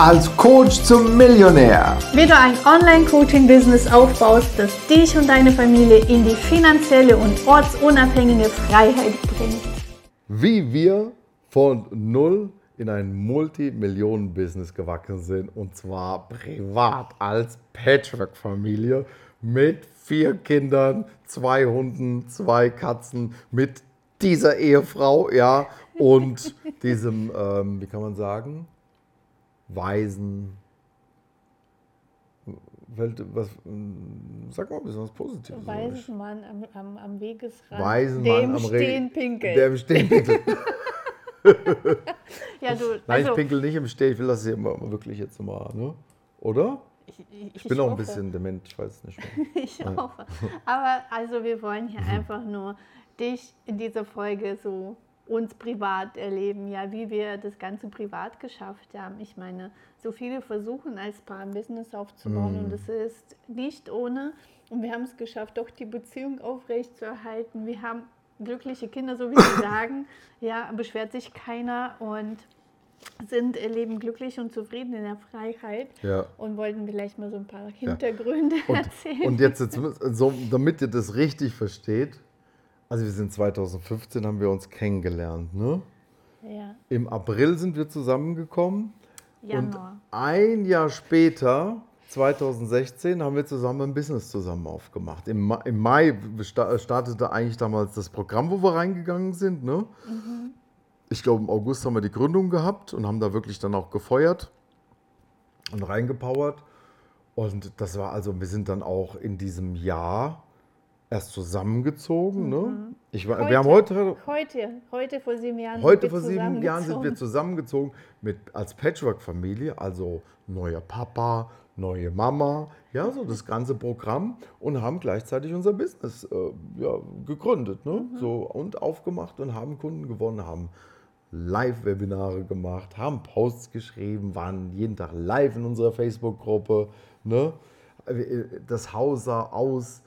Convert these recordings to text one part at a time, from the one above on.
als Coach zum Millionär. Wie du ein Online-Coaching-Business aufbaust, das dich und deine Familie in die finanzielle und ortsunabhängige Freiheit bringt. Wie wir von null in ein Multimillionen-Business gewachsen sind und zwar privat als Patchwork-Familie mit vier Kindern, zwei Hunden, zwei Katzen, mit dieser Ehefrau, ja, und diesem, ähm, wie kann man sagen, Weisen. Welt, was, sag mal ein bisschen was Positives. Weisen Mann am, am, am Wegesrand, Weisen dem am Stehen pinkeln. Der im Stehen pinkelt. ja, du, Nein, also, ich pinkel nicht im Stehen. Ich will das hier mal wirklich jetzt mal, ne? Oder? ich, ich, Ich bin auch ein hoffe. bisschen dement, ich weiß es nicht mehr. Ich hoffe. Aber also wir wollen hier einfach nur dich in dieser Folge so uns privat erleben, ja, wie wir das Ganze privat geschafft haben. Ich meine, so viele versuchen als Paar ein Business aufzubauen und es ist nicht ohne. Und wir haben es geschafft, doch die Beziehung aufrechtzuerhalten. Wir haben glückliche Kinder, so wie sie sagen. Ja, beschwert sich keiner und sind leben glücklich und zufrieden in der Freiheit Ja. und wollten vielleicht mal so ein paar Hintergründe Und, erzählen. und jetzt, jetzt so, damit ihr das richtig versteht, also wir sind 2015, haben wir uns kennengelernt, ne? ja, Im April sind wir zusammengekommen Januar. und ein Jahr später, 2016, haben wir zusammen ein Business zusammen aufgemacht. Im, Ma im Mai sta- startete eigentlich damals das Programm, wo wir reingegangen sind. Ne? Ich glaube, im August haben wir die Gründung gehabt und haben da wirklich dann auch gefeuert und reingepowert. Und das war also, wir sind dann auch in diesem Jahr erst zusammengezogen. Ne? Ich war, wir haben heute, heute, heute vor sieben Jahren. Heute sind vor wir sieben Jahren sind wir zusammengezogen. mit, als Patchwork-Familie, also neuer Papa, neue Mama, ja, so das ganze Programm und haben gleichzeitig unser Business äh, ja, gegründet ne? so, und aufgemacht und haben Kunden gewonnen, haben Live-Webinare gemacht, haben Posts geschrieben, waren jeden Tag live in unserer Facebook-Gruppe. Ne? Äh, Das Haus sah aus,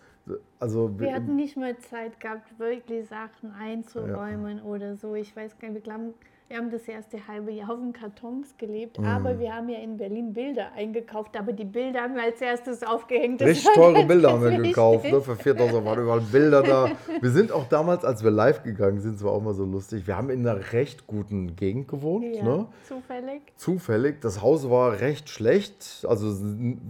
also Wir hatten nicht mal Zeit gehabt, wirklich Sachen einzuräumen oder so. Ich weiß gar nicht, wir glauben, wir haben das erste halbe Jahr auf den Kartons gelebt, Mhm. aber wir haben ja in Berlin Bilder eingekauft, aber die Bilder haben wir als erstes aufgehängt. Das Richtig teure Bilder haben wir gekauft, ne? für 4000 waren überall Bilder da. Wir sind auch damals, als wir live gegangen sind, es war auch mal so lustig, wir haben in einer recht guten Gegend gewohnt. Ja, Ne? zufällig. Zufällig, das Haus war recht schlecht, also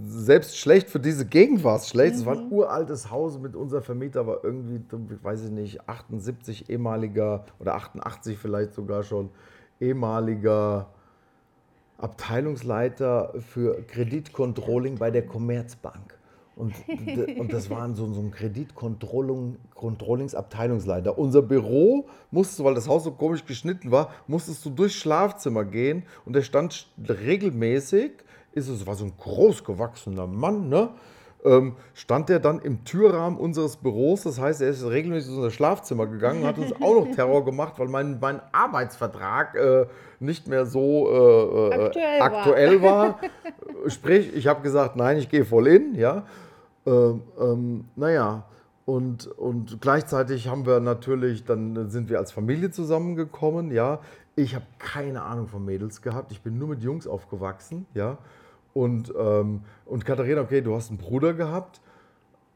selbst schlecht für diese Gegend war es schlecht. Es war ein uraltes Haus mit unser Vermieter, war irgendwie, weiß ich nicht, 78 ehemaliger oder 88 vielleicht sogar schon ehemaliger Abteilungsleiter für Kreditcontrolling bei der Commerzbank. Und, und das war so, so ein Kreditcontrollingsabteilungsleiter. Unser Büro musstest du, weil das Haus so komisch geschnitten war, musstest du durchs Schlafzimmer gehen und der stand st- regelmäßig, ist es war so ein großgewachsener Mann, ne? Ähm, stand er dann im Türrahmen unseres Büros. Das heißt, er ist regelmäßig in unser Schlafzimmer gegangen, hat uns auch noch Terror gemacht, weil mein, mein Arbeitsvertrag äh, nicht mehr so äh, äh, Aktuell war. aktuell war. Sprich, ich habe gesagt, nein, ich gehe voll in, ja. Ähm, ähm, naja, und, und gleichzeitig haben wir natürlich, dann sind wir als Familie zusammengekommen, ja. Ich habe keine Ahnung von Mädels gehabt, ich bin nur mit Jungs aufgewachsen, ja. Und, ähm, und Katharina, okay, du hast einen Bruder gehabt,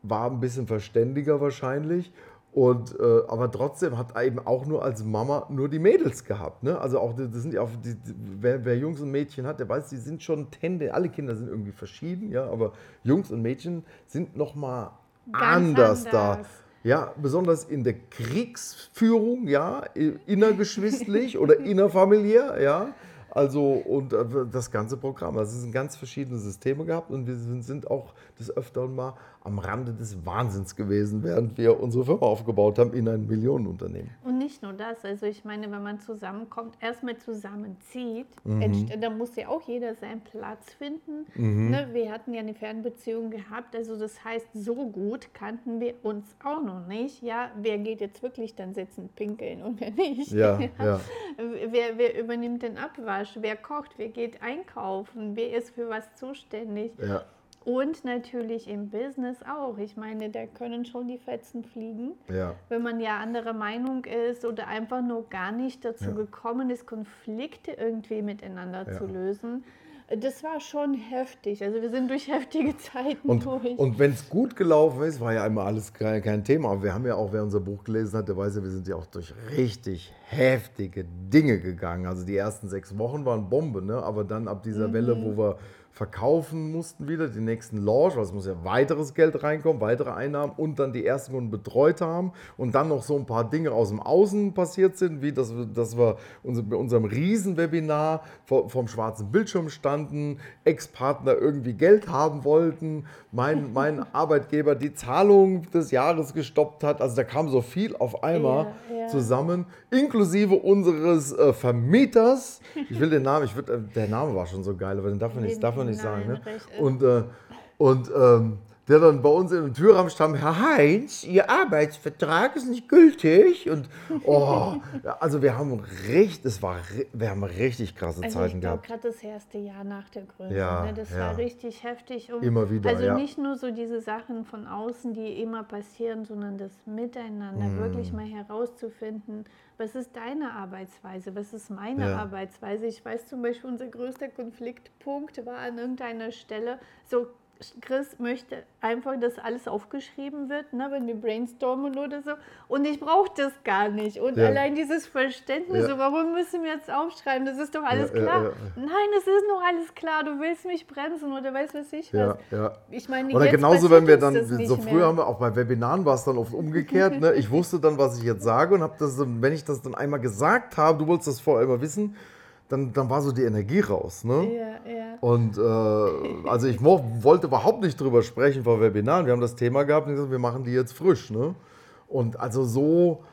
war ein bisschen verständiger wahrscheinlich. Und, äh, aber trotzdem hat er eben auch nur als Mama nur die Mädels gehabt. Ne? Also auch, das sind ja auch die, wer, wer Jungs und Mädchen hat, der weiß, die sind schon Tende, alle Kinder sind irgendwie verschieden, ja, aber Jungs und Mädchen sind nochmal Ganz anders, da. anders. Ja, besonders in der Kriegsführung, ja, innergeschwistlich oder innerfamiliär, ja. Also, und äh, das ganze Programm. Also, es sind ganz verschiedene Systeme gehabt und wir sind, auch des Öfteren mal am Rande des Wahnsinns gewesen, während wir unsere Firma aufgebaut haben in ein Millionenunternehmen. Und nicht nur das, also ich meine, wenn man zusammenkommt, erstmal zusammenzieht, Mhm. entst- da muss ja auch jeder seinen Platz finden. Mhm. Ne, wir hatten ja eine Fernbeziehung gehabt, also das heißt, so gut kannten wir uns auch noch nicht. Ja, wer geht jetzt wirklich dann sitzen, pinkeln und wer nicht? Ja, ja. Wer, wer übernimmt den Abwasch? Wer kocht? Wer geht einkaufen? Wer ist für was zuständig? ja. Und natürlich im Business auch. Ich meine, da können schon die Fetzen fliegen. Ja. Wenn man ja anderer Meinung ist oder einfach nur gar nicht dazu Ja. gekommen ist, Konflikte irgendwie miteinander Ja. zu lösen. Das war schon heftig. Also wir sind durch heftige Zeiten Und, durch. und wenn es gut gelaufen ist, war ja immer alles kein, kein Thema. Aber wir haben ja auch, wer unser Buch gelesen hat, der weiß ja, wir sind ja auch durch richtig heftige Dinge gegangen. Also die ersten sechs Wochen waren Bombe, ne? aber dann ab dieser Welle, Mhm. wo wir verkaufen mussten wieder, die nächsten Launch, weil es muss ja weiteres Geld reinkommen, weitere Einnahmen und dann die ersten Kunden betreut haben und dann noch so ein paar Dinge aus dem Außen passiert sind, wie dass wir, dass wir bei unserem Riesenwebinar vom schwarzen Bildschirm standen, Ex-Partner irgendwie Geld haben wollten, mein, mein Arbeitgeber die Zahlung des Jahres gestoppt hat. Also da kam so viel auf einmal Ja, ja. zusammen, inklusive unseres äh, Vermieters. Ich will den Namen, ich würd, äh, der Name war schon so geil, aber den darf man nicht, darf man nicht sagen. Nein, Ne? recht. Und, äh, und ähm, der dann bei uns in den Türrahmen stand, Herr Heinz, Ihr Arbeitsvertrag ist nicht gültig. Und oh, also wir haben richtig, es war, wir haben richtig krasse Also Zeiten ich glaube, gehabt. gerade das erste Jahr nach der Gründung, Ja, ne, das ja. war richtig heftig. Um, Immer wieder, Also ja. nicht nur so diese Sachen von außen, die immer passieren, sondern das Miteinander, Mhm. wirklich mal herauszufinden, was ist deine Arbeitsweise, was ist meine Ja. Arbeitsweise. Ich weiß zum Beispiel, unser größter Konfliktpunkt war an irgendeiner Stelle so, Chris möchte einfach, dass alles aufgeschrieben wird, ne, wenn wir brainstormen oder so. Und ich brauche das gar nicht. Und Ja. allein dieses Verständnis, Ja. so, warum müssen wir jetzt aufschreiben? Das ist doch alles Ja, klar. Nein, es ist noch alles klar. Du willst mich bremsen oder weißt was ich was. Ich meine, Oder genauso, wenn wir dann, das so mehr. früher haben wir auch bei Webinaren war es dann oft umgekehrt. Ne? Ich wusste dann, was ich jetzt sage und habe das, wenn ich das dann einmal gesagt habe, du wolltest das vorher immer wissen, dann, dann war so die Energie raus. Ne? Ja, ja. Und äh, also ich wollte überhaupt nicht drüber sprechen vor Webinaren. Wir haben das Thema gehabt und gesagt, wir machen die jetzt frisch. Ne? Und also so,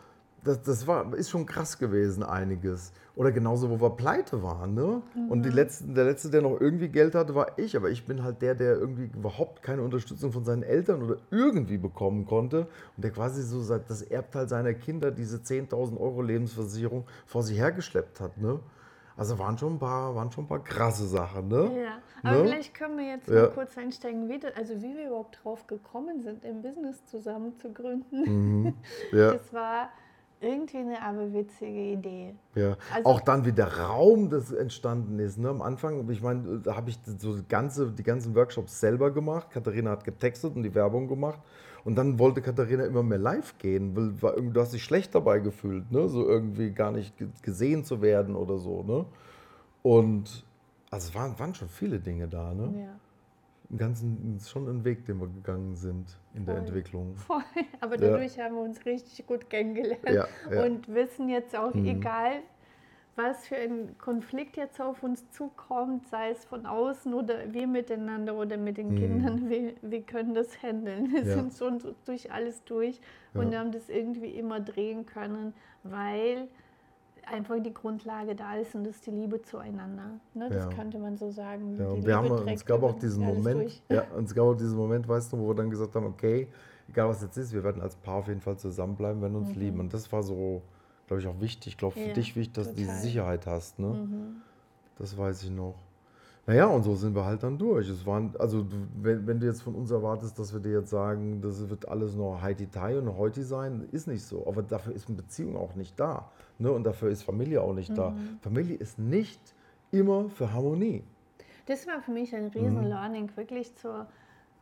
das, das war, ist schon krass gewesen, einiges. Oder genauso, wo wir pleite waren. Ne? Und die letzten, der Letzte, der noch irgendwie Geld hatte, war ich. Aber ich bin halt der, der irgendwie überhaupt keine Unterstützung von seinen Eltern oder irgendwie bekommen konnte. Und der quasi so seit- das Erbteil seiner Kinder, diese 10.000 Euro Lebensversicherung, vor sich hergeschleppt hat. Ne? Also waren schon ein paar, waren schon ein paar krasse Sachen. Ne? Ja, aber Ne? vielleicht können wir jetzt Ja. mal kurz einsteigen, wie, das- also wie wir überhaupt drauf gekommen sind, ein Business zusammen zu gründen. Mhm. Ja, Das war irgendwie eine aber witzige Idee. ja. Also- auch dann, wie der Raum das entstanden ist. Ne? Am Anfang, ich meine, da habe ich so die, ganze, die ganzen Workshops selber gemacht. Katharina hat getextet und die Werbung gemacht. Und dann wollte Katharina immer mehr live gehen, weil irgendwie, du hast dich schlecht dabei gefühlt, ne? so irgendwie gar nicht ge- gesehen zu werden oder so. Ne? Und also es waren, waren schon viele Dinge da. Ne? Ja. Im Ganzen ist schon ein Weg, den wir gegangen sind in der Voll. Entwicklung. Voll. Aber Ja. dadurch haben wir uns richtig gut kennengelernt Ja, ja. und wissen jetzt auch, Mhm. egal was für ein Konflikt jetzt auf uns zukommt, sei es von außen oder wir miteinander oder mit den Kindern, wir, wir können das handeln. Wir Mhm. Ja. sind schon so durch alles durch und Ja. haben das irgendwie immer drehen können, weil einfach die Grundlage da ist und das ist die Liebe zueinander. Ne? Das Ja. könnte man so sagen. Ja, und wir haben, es gab auch diesen Moment, ja, und es gab auch diesen Moment, weißt du, wo wir dann gesagt haben, okay, egal was jetzt ist, wir werden als Paar auf jeden Fall zusammenbleiben, wenn uns lieben. Und das war so, glaube ich, auch wichtig. Ich glaube, für Mhm. Ja, dich wichtig, dass du diese total. Sicherheit hast. Ne? Mhm. Das weiß ich noch. Naja, und so sind wir halt dann durch. Es waren, also wenn, wenn du jetzt von uns erwartest, dass wir dir jetzt sagen, das wird alles nur Heidi-Tai und Heuti sein, ist nicht so. Aber dafür ist eine Beziehung auch nicht da. Ne? Und dafür ist Familie auch nicht da. Mhm. Familie ist nicht immer für Harmonie. Das war für mich ein Mhm. riesen Learning, wirklich zur,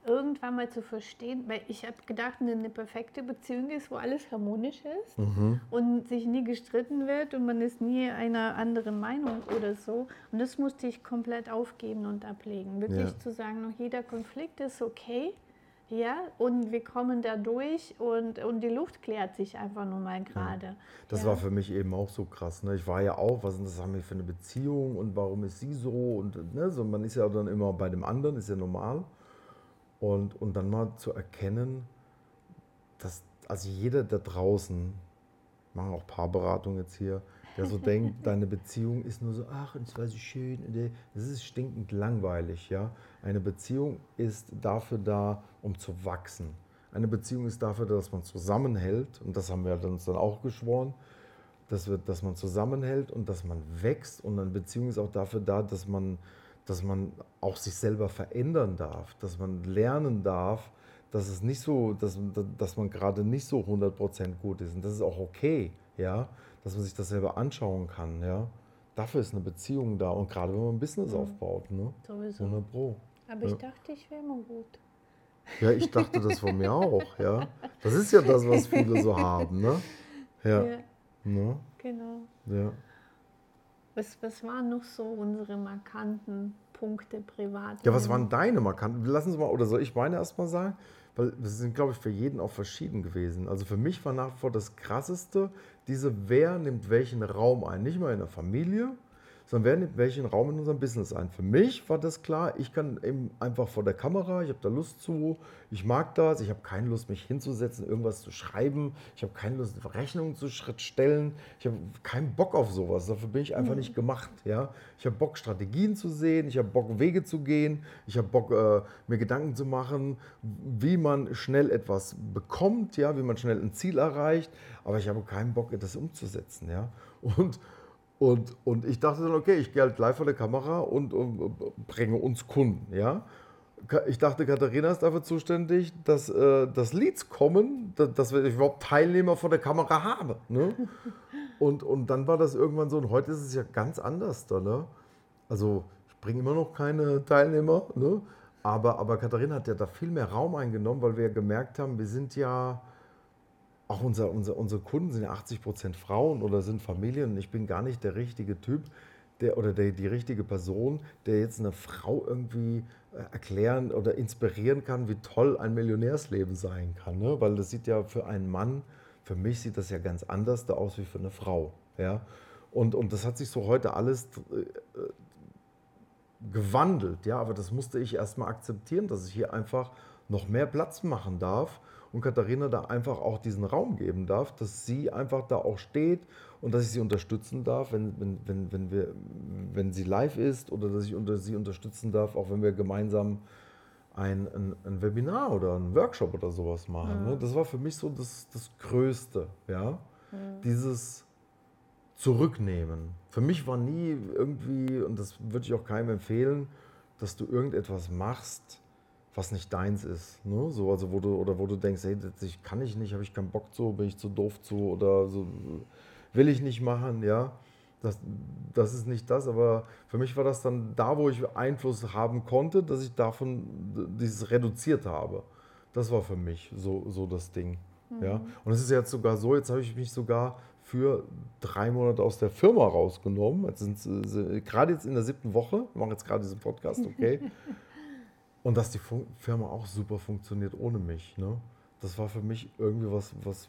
irgendwann mal zu verstehen, weil ich habe gedacht, eine, perfekte Beziehung ist, wo alles harmonisch ist Mhm. und sich nie gestritten wird und man ist nie einer anderen Meinung oder so. Und das musste ich komplett aufgeben und ablegen. Wirklich Ja. zu sagen, noch jeder Konflikt ist okay. Ja, und wir kommen da durch und, und die Luft klärt sich einfach nur mal gerade. Das ja. war für mich eben auch so krass. Ne? Ich war ja auch, was ist das haben wir für eine Beziehung und warum ist sie so? Und ne, so, man ist ja dann immer bei dem anderen, ist ja normal. Und, und dann mal zu erkennen, dass also jeder da draußen, machen auch Paarberatungen jetzt hier, der so denkt, deine Beziehung ist nur so, ach, und es war so schön. Das ist stinkend langweilig, ja. Eine Beziehung ist dafür da, um zu wachsen. Eine Beziehung ist dafür da, dass man zusammenhält, und das haben wir uns dann auch geschworen, dass, wir, dass man zusammenhält und dass man wächst. Und eine Beziehung ist auch dafür da, dass man, dass man auch sich selber verändern darf, dass man lernen darf, dass es nicht so, dass, dass man gerade nicht so 100% gut ist. Und das ist auch okay, ja, dass man sich das selber anschauen kann, ja. dafür ist eine Beziehung da. Und gerade wenn man ein Business aufbaut, ne? Sowieso. 100 Pro. Aber ich Ja. dachte, ich wäre immer gut. Ja, ich dachte das von mir auch, ja. Das ist ja das, was viele so haben, ne? Ja. Ja, Ne? genau. Ja. Was, was waren noch so unsere markanten Punkte privat? Ja, was waren deine markanten? Lassen Sie mal, oder soll ich meine erstmal sagen? Weil das sind, glaube ich, für jeden auch verschieden gewesen. Also für mich war nach wie vor das Krasseste, diese, wer nimmt welchen Raum ein. Nicht mal in der Familie, sondern wer nimmt welchen Raum in unserem Business ein. Für mich war das klar, ich kann eben einfach vor der Kamera, ich habe da Lust zu, ich mag das, ich habe keine Lust, mich hinzusetzen, irgendwas zu schreiben, ich habe keine Lust, Rechnungen zu stellen, ich habe keinen Bock auf sowas, dafür bin ich einfach nicht gemacht. Ja? Ich habe Bock, Strategien zu sehen, ich habe Bock, Wege zu gehen, ich habe Bock, äh, mir Gedanken zu machen, wie man schnell etwas bekommt, ja? wie man schnell ein Ziel erreicht, aber ich habe keinen Bock, das umzusetzen. Ja? Und und, und ich dachte dann, okay, ich gehe halt live vor der Kamera und, und bringe uns Kunden. Ja? Ich dachte, Katharina ist dafür zuständig, dass, äh, dass Leads kommen, da- dass wir überhaupt Teilnehmer vor der Kamera haben. Ne? Und, und dann war das irgendwann so, und heute ist es ja ganz anders. Ne? Also ich bringe immer noch keine Teilnehmer, ne? aber, aber Katharina hat ja da viel mehr Raum eingenommen, weil wir ja gemerkt haben, wir sind ja auch unser, unser, unsere Kunden sind ja 80 Prozent Frauen oder sind Familien und ich bin gar nicht der richtige Typ der, oder der, die richtige Person, der jetzt eine Frau irgendwie äh, erklären oder inspirieren kann, wie toll ein Millionärsleben sein kann. Ne? Weil das sieht ja für einen Mann, für mich sieht das ja ganz anders da aus wie für eine Frau. Ja? Und, und das hat sich so heute alles äh, gewandelt, ja, aber das musste ich erstmal akzeptieren, dass ich hier einfach noch mehr Platz machen darf und Katharina da einfach auch diesen Raum geben darf, dass sie einfach da auch steht und dass ich sie unterstützen darf, wenn, wenn, wenn, wenn, wir, wenn sie live ist oder dass ich unter, sie unterstützen darf, auch wenn wir gemeinsam ein, ein, ein Webinar oder einen Workshop oder sowas machen. Ne? Das war für mich so das, das Größte, ja, dieses zurücknehmen. Für mich war nie irgendwie, und das würde ich auch keinem empfehlen, dass du irgendetwas machst, was nicht deins ist. Ne? So, also wo du, oder wo du denkst, hey, das ich kann ich nicht, habe ich keinen Bock zu, bin ich zu doof zu oder so, will ich nicht machen, ja. Das, das ist nicht das, aber für mich war das dann da, wo ich Einfluss haben konnte, dass ich davon dieses reduziert habe. Das war für mich so, so das Ding. Ja? Und es ist jetzt sogar so, jetzt habe ich mich sogar für drei Monate aus der Firma rausgenommen. Jetzt sind gerade jetzt in der siebten Woche, wir machen jetzt gerade diesen Podcast, okay. Und dass die Fun Firma auch super funktioniert ohne mich. Ne? Das war für mich irgendwie was, was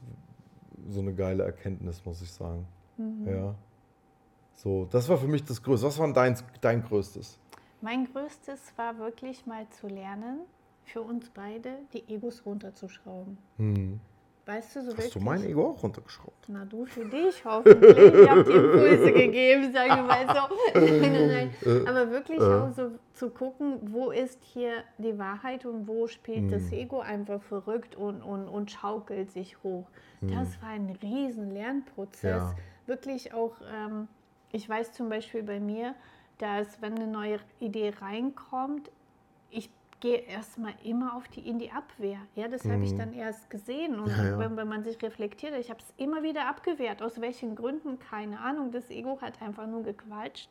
so eine geile Erkenntnis, muss ich sagen. Ja. So, das war für mich das Größte. Was war dein, dein Größtes? Mein größtes war wirklich mal zu lernen, für uns beide die Egos runterzuschrauben. Weißt du, so Hast wirklich. du mein Ego auch runtergeschraubt? Na du für dich hoffentlich. Ich habe dir Impulse gegeben, sage ich mal so. Nein, nein. Aber wirklich auch so zu gucken, wo ist hier die Wahrheit und wo spielt das Ego einfach verrückt und, und, und schaukelt sich hoch. Das war ein riesen Lernprozess. Ja. Wirklich auch, ähm, ich weiß zum Beispiel bei mir, dass wenn eine neue Idee reinkommt, gehe erstmal immer auf die in die Abwehr. Ja, das habe ich dann erst gesehen. Und Mhm. Ja, ja. Wenn, wenn man sich reflektiert, ich habe es immer wieder abgewehrt. Aus welchen Gründen? Keine Ahnung. Das Ego hat einfach nur gequatscht.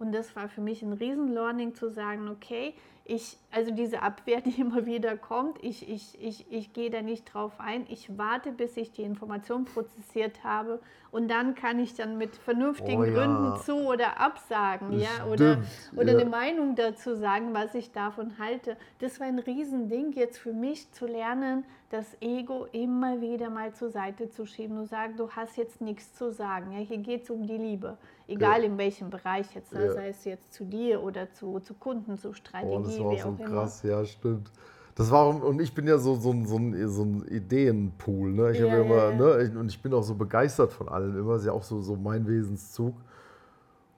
Und das war für mich ein Riesen-Learning zu sagen, okay, ich, also diese Abwehr, die immer wieder kommt, ich, ich, ich, ich gehe da nicht drauf ein. Ich warte, bis ich die Information prozessiert habe und dann kann ich dann mit vernünftigen Oh ja. Gründen zu oder absagen, ja, oder, oder ja. eine Meinung dazu sagen, was ich davon halte. Das war ein Riesending, jetzt für mich zu lernen, das Ego immer wieder mal zur Seite zu schieben und sagen, du hast jetzt nichts zu sagen. Ja, hier geht es um die Liebe, egal Ja. in welchem Bereich jetzt, ne, Ja. sei es jetzt zu dir oder zu, zu Kunden, zu Oh, Strategie, das war auch wie so auch immer. krass, ja, stimmt. Das war, und ich bin ja so, so, ein- so, ein, so ein Ideenpool. Ne? Ich Ja, immer. Ne? Ich, und ich bin auch so begeistert von allem immer. Das ist ja auch so, so mein Wesenszug.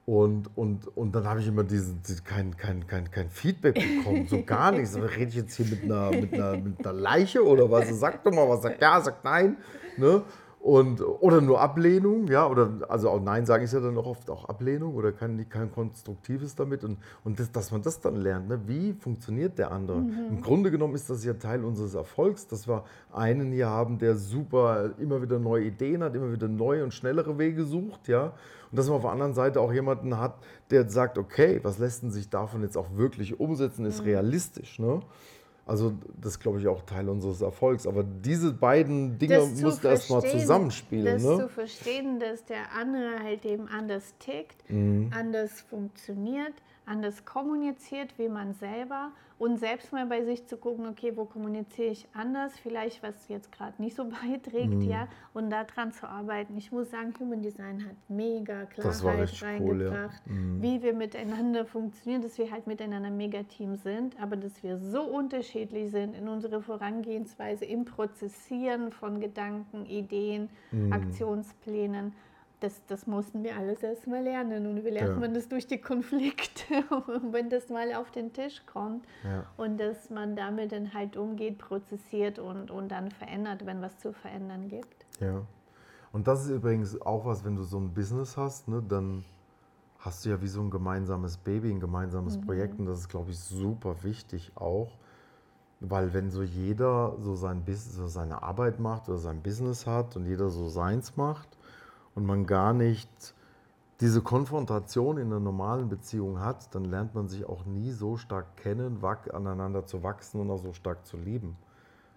Und, und, und dann habe ich immer diesen, kein, kein, kein, kein Feedback bekommen, so gar nichts. Rede ich jetzt hier mit einer, mit, einer, mit einer Leiche oder was? Sag doch mal was, sagt ja, sagt nein. Ne? Und, oder nur Ablehnung, ja, oder also auch Nein sagen ist ja dann auch oft auch Ablehnung oder kein, kein Konstruktives damit. Und, und das, dass man das dann lernt, ne? wie funktioniert der andere? Mhm. Im Grunde genommen ist das ja Teil unseres Erfolgs, dass wir einen hier haben, der super immer wieder neue Ideen hat, immer wieder neue und schnellere Wege sucht, ja. Und dass man auf der anderen Seite auch jemanden hat, der sagt, okay, was lässt denn sich davon jetzt auch wirklich umsetzen, ist mhm. realistisch, ne? Also das ist, glaube ich, auch Teil unseres Erfolgs. Aber diese beiden Dinge musst du erstmal zusammenspielen. Das ne? zu verstehen, dass der andere halt eben anders tickt, mhm. anders funktioniert, anders kommuniziert wie man selber und selbst mal bei sich zu gucken, okay, wo kommuniziere ich anders, vielleicht was jetzt gerade nicht so beiträgt, mhm. ja, und daran zu arbeiten. Ich muss sagen, Human Design hat mega Klarheit reingebracht, cool, ja. mhm. wie wir miteinander funktionieren, dass wir halt miteinander ein Megateam sind, aber dass wir so unterschiedlich sind in unserer Vorangehensweise, im Prozessieren von Gedanken, Ideen, mhm. Aktionsplänen das, das mussten wir alles erstmal lernen. Und wie lernt ja. man das durch die Konflikte, wenn das mal auf den Tisch kommt. Ja. Und dass man damit dann halt umgeht, prozessiert und, und dann verändert, wenn was zu verändern gibt. Ja. Und das ist übrigens auch was, wenn du so ein Business hast, ne, dann hast du ja wie so ein gemeinsames Baby, ein gemeinsames mhm. Projekt. Und das ist, glaube ich, super wichtig auch. Weil wenn so jeder so, sein, so seine Arbeit macht oder sein Business hat und jeder so seins macht, und man gar nicht diese Konfrontation in einer normalen Beziehung hat, dann lernt man sich auch nie so stark kennen, aneinander zu wachsen und auch so stark zu lieben.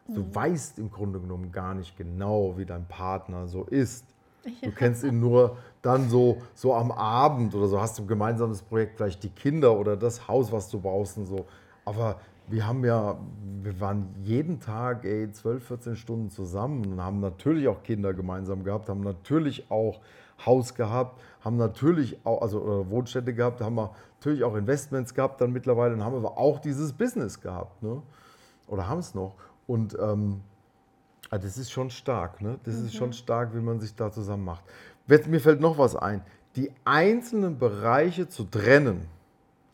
Du mhm. weißt im Grunde genommen gar nicht genau, wie dein Partner so ist. Du kennst ihn nur dann so, so am Abend oder so, hast du ein gemeinsames Projekt, vielleicht die Kinder oder das Haus, was du baust und so. Aber wir haben ja, wir waren jeden Tag ey, 12, 14 Stunden zusammen und haben natürlich auch Kinder gemeinsam gehabt, haben natürlich auch Haus gehabt, haben natürlich auch, also Wohnstätte gehabt, haben wir natürlich auch Investments gehabt dann mittlerweile und haben aber auch dieses Business gehabt, ne? Oder haben es noch. Und ähm, ah, das ist schon stark, ne? Das mhm. ist schon mhm. stark, wie man sich da zusammen macht. Mir fällt noch was ein. Die einzelnen Bereiche zu trennen.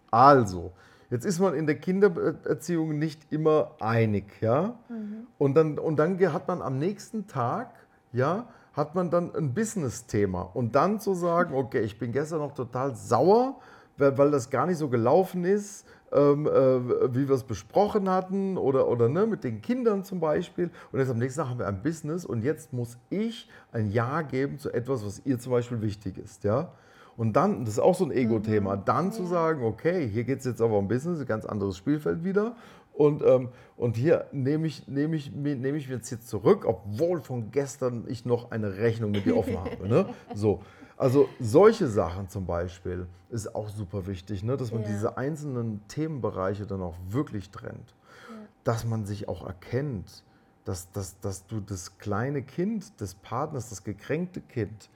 Also, Jetzt ist man in der Kindererziehung nicht immer einig, ja. Mhm. Und, dann, und dann hat man am nächsten Tag, ja, hat man dann ein Business-Thema. Und dann zu sagen, okay, ich bin gestern noch total sauer, weil, weil das gar nicht so gelaufen ist, ähm, äh, wie wir es besprochen hatten oder, oder ne, mit den Kindern zum Beispiel. Und jetzt am nächsten Tag haben wir ein Business und jetzt muss ich ein Ja geben zu etwas, was ihr zum Beispiel wichtig ist, ja. Und dann, das ist auch so ein Ego-Thema, mhm. dann zu sagen, okay, hier geht es jetzt aber um Business, ein ganz anderes Spielfeld wieder. Und, ähm, und hier nehme ich, nehm ich, nehm ich jetzt hier zurück, obwohl von gestern ich noch eine Rechnung mit dir offen habe. Ne? So. Also solche Sachen zum Beispiel ist auch super wichtig, ne? dass man ja. diese einzelnen Themenbereiche dann auch wirklich trennt. Ja. Dass man sich auch erkennt, dass, dass, dass du das kleine Kind des Partners, das gekränkte Kind,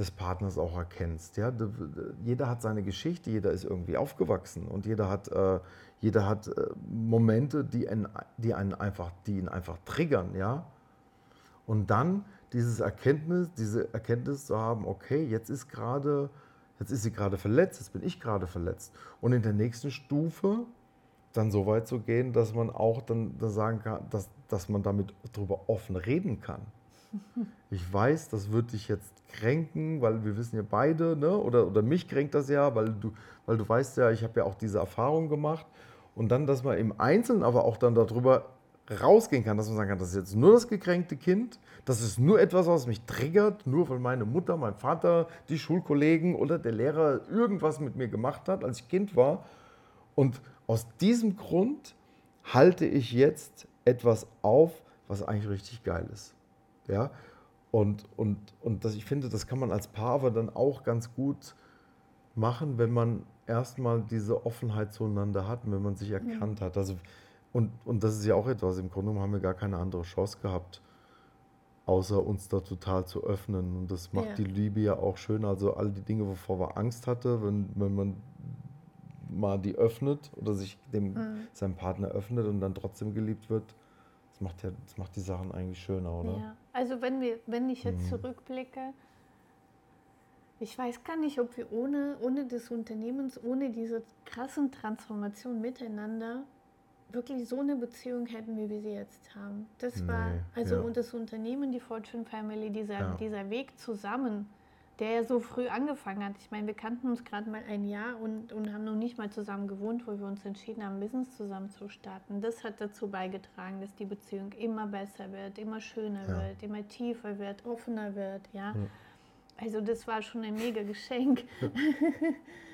des Partners auch erkennst. Ja? Jeder hat seine Geschichte, jeder ist irgendwie aufgewachsen und jeder hat, äh, jeder hat äh, Momente, die, einen, die, einen einfach, die ihn einfach triggern. Ja? Und dann dieses Erkenntnis, diese Erkenntnis zu haben, okay, jetzt ist gerade, jetzt ist sie gerade verletzt, jetzt bin ich gerade verletzt. Und in der nächsten Stufe dann so weit zu gehen, dass man auch dann, sagen kann, dass, dass man damit darüber offen reden kann. Ich weiß, das wird dich jetzt kränken, weil wir wissen ja beide, ne? oder, oder mich kränkt das ja, weil du, weil du weißt ja, ich habe ja auch diese Erfahrung gemacht. Und dann, dass man im Einzelnen aber auch dann darüber rausgehen kann, dass man sagen kann, das ist jetzt nur das gekränkte Kind, das ist nur etwas, was mich triggert, nur weil meine Mutter, mein Vater, die Schulkollegen oder der Lehrer irgendwas mit mir gemacht hat, als ich Kind war. Und aus diesem Grund halte ich jetzt etwas auf, was eigentlich richtig geil ist. Ja? Und, und, und das, ich finde, das kann man als Paar aber dann auch ganz gut machen, wenn man erstmal diese Offenheit zueinander hat und wenn man sich erkannt ja. hat. Also, und, und das ist ja auch etwas, im Grunde genommen haben wir gar keine andere Chance gehabt, außer uns da total zu öffnen. Und das macht ja. die Liebe ja auch schön. Also all die Dinge, wovor man Angst hatte, wenn, wenn man mal die öffnet oder sich dem mhm. seinem Partner öffnet und dann trotzdem geliebt wird, das macht, ja, das macht die Sachen eigentlich schöner, oder? Ja. Also wenn, wir, wenn ich jetzt mhm. zurückblicke, ich weiß gar nicht, ob wir ohne, ohne des Unternehmens, ohne diese krassen Transformation miteinander wirklich so eine Beziehung hätten, wie wir sie jetzt haben. Das war, Nee, also ja. und das Unternehmen, die Fortune Family, dieser, Ja. dieser Weg zusammen, der ja so früh angefangen hat. Ich meine, wir kannten uns gerade mal ein Jahr und, und haben noch nicht mal zusammen gewohnt, wo wir uns entschieden haben, Business zusammen zu starten. Das hat dazu beigetragen, dass die Beziehung immer besser wird, immer schöner Ja. wird, immer tiefer wird, offener wird, ja. Also das war schon ein mega Geschenk.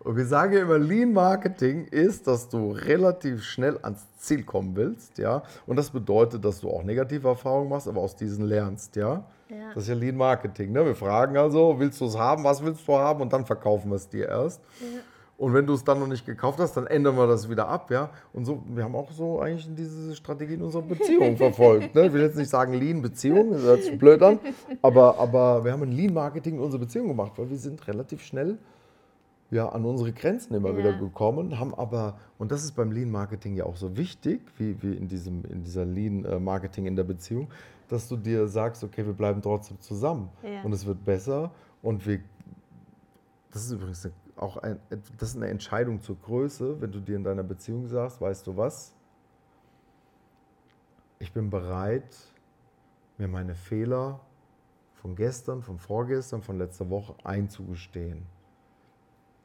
Und wir sagen ja immer, Lean Marketing ist, dass du relativ schnell ans Ziel kommen willst, ja. Und das bedeutet, dass du auch negative Erfahrungen machst, aber aus diesen lernst, ja. Ja. Das ist ja Lean Marketing. Ne? Wir fragen also, willst du es haben, was willst du haben und dann verkaufen wir es dir erst. Und wenn du es dann noch nicht gekauft hast, dann ändern wir das wieder ab, ja. Und so, wir haben auch so eigentlich diese Strategie in unserer Beziehung verfolgt. Ne? Ich will jetzt nicht sagen Lean-Beziehung, das hört sich blöd an, aber, aber wir haben ein Lean-Marketing in unserer Beziehung gemacht, weil wir sind relativ schnell ja, an unsere Grenzen immer Ja. wieder gekommen, haben aber, und das ist beim Lean-Marketing ja auch so wichtig, wie, wie in, diesem, in dieser Lean-Marketing in der Beziehung, dass du dir sagst, okay, wir bleiben trotzdem zusammen Ja. und es wird besser und wir, das ist übrigens eine- auch ein, das ist eine Entscheidung zur Größe, wenn du dir in deiner Beziehung sagst, weißt du was, ich bin bereit, mir meine Fehler von gestern, von vorgestern, von letzter Woche einzugestehen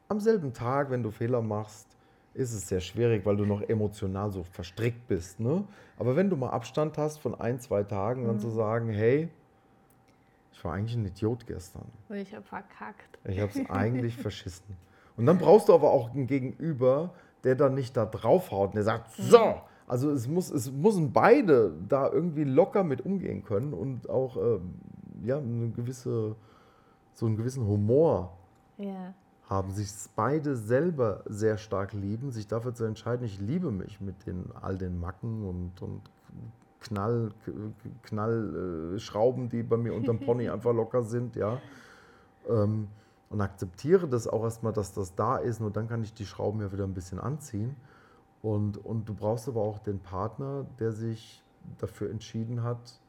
am selben Tag, wenn du Fehler machst, ist es sehr schwierig, weil du noch emotional so verstrickt bist. Ne? Aber wenn du mal Abstand hast von ein, zwei Tagen, dann zu sagen, hey, ich war eigentlich ein Idiot gestern. Und ich habe verkackt. Ich habe es eigentlich verschissen. Und dann brauchst du aber auch einen Gegenüber, der dann nicht da draufhaut und der sagt, so. Also es, muss, es müssen beide da irgendwie locker mit umgehen können und auch ähm, ja, eine gewisse, so einen gewissen Humor Ja. Haben, sich beide selber sehr stark lieben, sich dafür zu entscheiden, ich liebe mich mit den, all den Macken und, und Knall, Knall äh, die bei mir unterm Pony einfach locker sind, ja. Ähm, und akzeptiere das auch erstmal, dass das da ist, nur dann kann ich die Schrauben ja wieder ein bisschen anziehen. Und, und du brauchst aber auch den Partner, der sich dafür entschieden hat,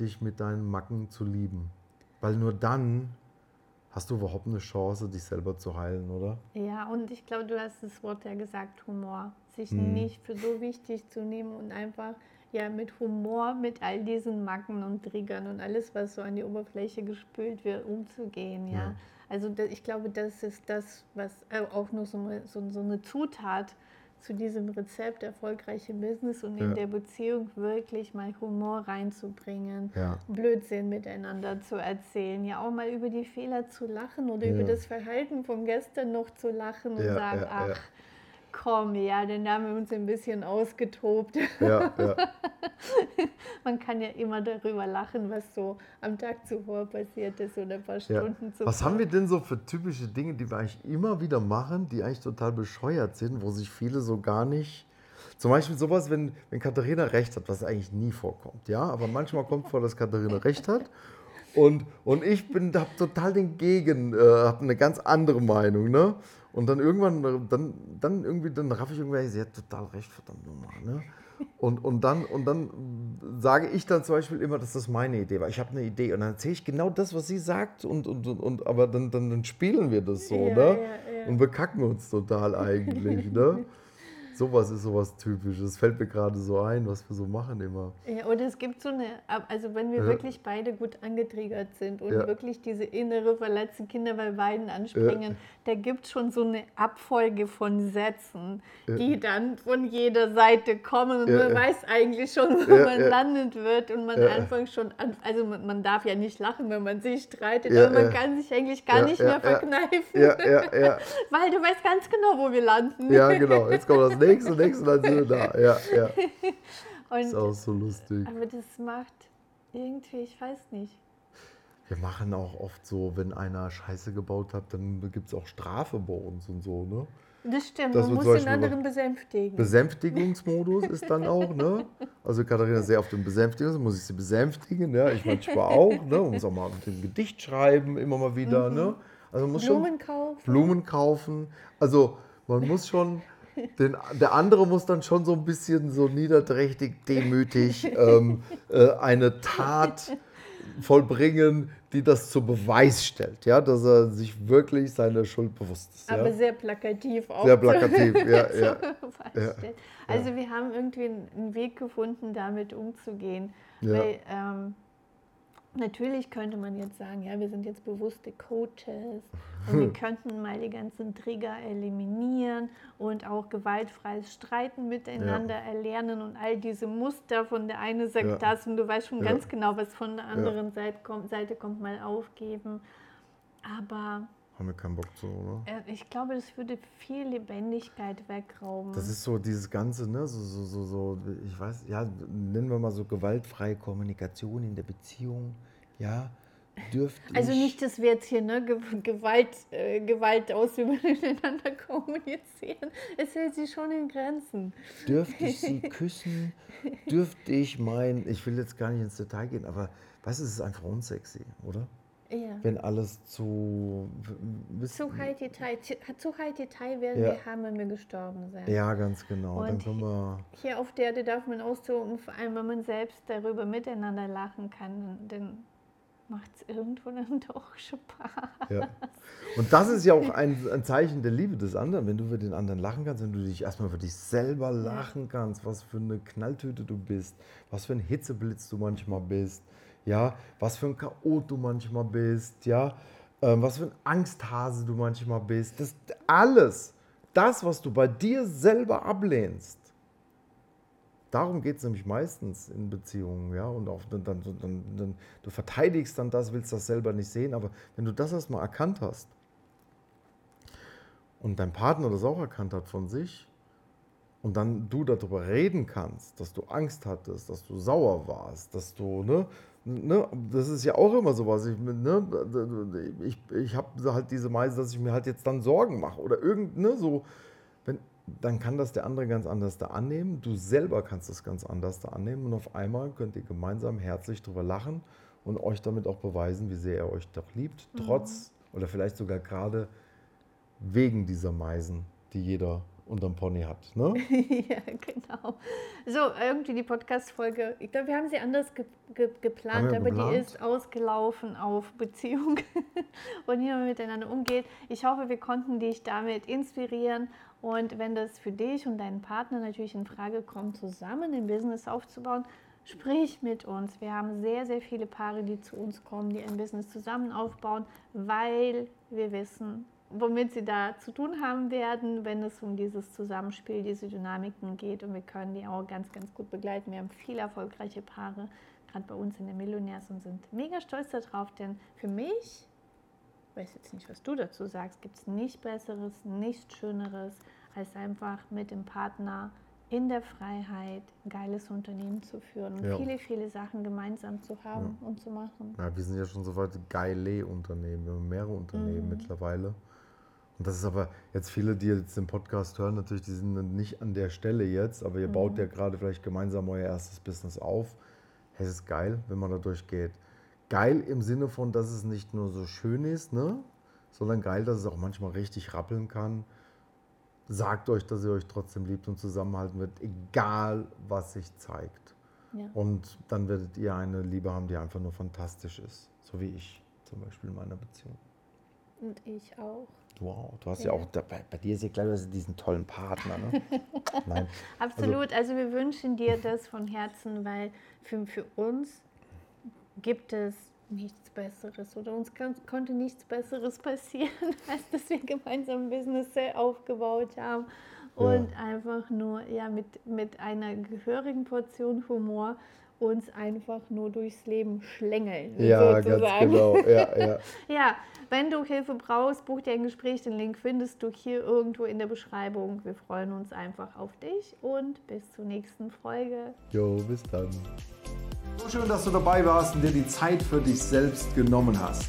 dich mit deinen Macken zu lieben. Weil nur dann hast du überhaupt eine Chance, dich selber zu heilen, oder? Ja, und ich glaube, du hast das Wort ja gesagt, Humor. Sich Mhm. nicht für so wichtig zu nehmen und einfach ja mit Humor mit all diesen Macken und Triggern und alles, was so an die Oberfläche gespült wird, umzugehen. Ja. Ja. Also ich glaube, das ist das, was äh, auch noch so eine, so, so eine Zutat zu diesem Rezept erfolgreiche Business und in Ja. der Beziehung wirklich mal Humor reinzubringen. Ja. Blödsinn miteinander zu erzählen, ja auch mal über die Fehler zu lachen oder Ja. über das Verhalten von gestern noch zu lachen und sagen, ach. Komm, ja, dann haben wir uns ein bisschen ausgetobt. Ja, ja. Man kann ja immer darüber lachen, was so am Tag zuvor passiert ist oder ein paar ja. Stunden zuvor. Was haben wir denn so für typische Dinge, die wir eigentlich immer wieder machen, die eigentlich total bescheuert sind, wo sich viele so gar nicht. Zum Beispiel sowas, wenn, wenn Katharina recht hat, was eigentlich nie vorkommt, ja, aber manchmal kommt vor, dass Katharina recht hat. Und, und ich bin, habe total den Gegen, äh, habe eine ganz andere Meinung, ne? Und dann irgendwann, äh, dann, dann irgendwie, dann raff ich irgendwann, sie hat total recht, verdammt nochmal, ne? Und, und, dann, und dann sage ich dann zum Beispiel immer, dass das meine Idee war. Ich habe eine Idee und dann erzähle ich genau das, was sie sagt, und, und, und, und aber dann, dann, dann spielen wir das so, Ja, ne? ja, ja. Und bekacken uns total eigentlich, ne? Sowas ist sowas Typisches. Das fällt mir gerade so ein, was wir so machen immer. Ja, oder es gibt so eine, also wenn wir Ja. wirklich beide gut angetriggert sind und Ja. wirklich diese innere verletzte Kinder bei beiden anspringen, da gibt es schon so eine Abfolge von Sätzen, die dann von jeder Seite kommen und man weiß eigentlich schon, wo man landet wird und man einfach schon, an, also man, man darf ja nicht lachen, wenn man sich streitet, aber man kann sich eigentlich gar nicht mehr verkneifen, weil du weißt ganz genau, wo wir landen. Ja, genau. Jetzt kommt das nächste, nächste, dann sind wir da. Ja, ja. Ist Und, auch so lustig. aber das macht irgendwie, ich weiß nicht. Wir machen auch oft so, wenn einer Scheiße gebaut hat, dann gibt es auch Strafe bei uns und so, ne? Das stimmt, Das man muss den anderen besänftigen. Besänftigungsmodus ist dann auch, ne? Also Katharina ist sehr auf den Besänftigung, muss ich sie besänftigen, ja, ich manchmal auch, ne? Man muss auch mal mit dem Gedicht schreiben, immer mal wieder, ne? Also man muss schon Blumen kaufen. Blumen kaufen. Also man muss schon, den, der andere muss dann schon so ein bisschen so niederträchtig, demütig ähm, äh, eine Tat vollbringen, die das zu Beweis stellt, ja, dass er sich wirklich seiner Schuld bewusst ist. Aber ja? sehr plakativ auch. Sehr plakativ, ja, ja. beweisstellt. Also wir haben irgendwie einen Weg gefunden, damit umzugehen. Ja. Weil ähm, natürlich könnte man jetzt sagen, ja, wir sind jetzt bewusste Coaches und wir könnten mal die ganzen Trigger eliminieren und auch gewaltfreies Streiten miteinander erlernen und all diese Muster von der eine sagt Ja. das und du weißt schon Ja. ganz genau, was von der anderen Seite, kommt, Seite kommt, mal aufgeben. Aber Haben wir keinen Bock zu, oder? äh, ich glaube, das würde viel Lebendigkeit wegrauben. Das ist so dieses Ganze, ne, so, so, so, so, ich weiß, ja, nennen wir mal so gewaltfreie Kommunikation in der Beziehung, ja, dürfte also ich- nicht, dass wir jetzt hier ne, Ge- Gewalt, äh, Gewalt ausüben miteinander kommunizieren. Es hält sich schon in Grenzen. Dürfte ich sie küssen? Dürfte ich mein, ich will jetzt gar nicht ins Detail gehen, aber weißt du, es ist einfach unsexy, oder? Ja. Wenn alles zu. Zu High Detail, zu High Detail werden Ja. wir haben, wenn wir gestorben sind. Ja, ganz genau. Dann Und können wir. Hier auf der Erde darf man austoben, vor allem wenn man selbst darüber miteinander lachen kann, dann macht es irgendwo dann doch Spaß. Ja. Und das ist ja auch ein, ein Zeichen der Liebe des anderen, wenn du für den anderen lachen kannst, wenn du dich erstmal für dich selber lachen kannst, was für eine Knalltüte du bist, was für ein Hitzeblitz du manchmal bist, ja, was für ein Chaot du manchmal bist, ja, ähm, was für ein Angsthase du manchmal bist. Das alles, das, was du bei dir selber ablehnst, Darum geht es nämlich meistens in Beziehungen, ja. Und auch dann, dann, dann, dann, du verteidigst dann das, willst das selber nicht sehen, aber wenn du das erstmal erkannt hast und dein Partner das auch erkannt hat von sich und dann du darüber reden kannst, dass du Angst hattest, dass du sauer warst, dass du, ne, ne das ist ja auch immer sowas. Ich, ne, ich, ich habe halt diese Meise, dass ich mir halt jetzt dann Sorgen mache oder irgend, ne, so, wenn, dann kann das der andere ganz anders da annehmen. Du selber kannst das ganz anders da annehmen und auf einmal könnt ihr gemeinsam herzlich drüber lachen und euch damit auch beweisen, wie sehr er euch doch liebt, trotz oder vielleicht sogar gerade wegen dieser Meisen, die jeder unterm Pony hat. Ne? ja, genau. So, irgendwie die Podcast-Folge, ich glaube, wir haben sie anders ge ge geplant, aber geplant? die ist ausgelaufen auf Beziehung und wie man miteinander umgeht. Ich hoffe, wir konnten dich damit inspirieren und wenn das für dich und deinen Partner natürlich in Frage kommt, zusammen ein Business aufzubauen, sprich mit uns. Wir haben sehr, sehr viele Paare, die zu uns kommen, die ein Business zusammen aufbauen, weil wir wissen, womit sie da zu tun haben werden, wenn es um dieses Zusammenspiel, diese Dynamiken geht. Und wir können die auch ganz, ganz gut begleiten. Wir haben viele erfolgreiche Paare, gerade bei uns in der Millionärs und sind mega stolz darauf, denn für mich, ich weiß jetzt nicht, was du dazu sagst, gibt es nichts Besseres, nichts Schöneres, als einfach mit dem Partner in der Freiheit ein geiles Unternehmen zu führen und Ja. viele, viele Sachen gemeinsam zu haben und zu machen. Ja, wir sind ja schon so weit geile Unternehmen, wir haben mehrere Unternehmen mittlerweile. Und das ist aber jetzt viele, die jetzt den Podcast hören, natürlich, die sind nicht an der Stelle jetzt, aber ihr baut ja gerade vielleicht gemeinsam euer erstes Business auf. Es ist geil, wenn man da durchgeht. Geil im Sinne von, dass es nicht nur so schön ist, ne? sondern geil, dass es auch manchmal richtig rappeln kann. Sagt euch, dass ihr euch trotzdem liebt und zusammenhalten wird, egal was sich zeigt. Ja. Und dann werdet ihr eine Liebe haben, die einfach nur fantastisch ist. So wie ich zum Beispiel in meiner Beziehung. Und ich auch. Wow, du hast Ja. ja, auch, bei, bei dir ist ja klar, du hast diesen tollen Partner. Ne? Nein. Absolut. Also, wir wünschen dir das von Herzen, weil für, für uns gibt es nichts Besseres oder uns kann, konnte nichts Besseres passieren, als dass wir gemeinsam ein Business aufgebaut haben und einfach nur ja, mit, mit einer gehörigen Portion Humor uns einfach nur durchs Leben schlängeln. Ja, ganz sozusagen. genau. Ja, ja. Ja, wenn du Hilfe brauchst, buch dir ein Gespräch. Den Link findest du hier irgendwo in der Beschreibung. Wir freuen uns einfach auf dich und bis zur nächsten Folge. Jo, bis dann. So schön, dass du dabei warst und dir die Zeit für dich selbst genommen hast.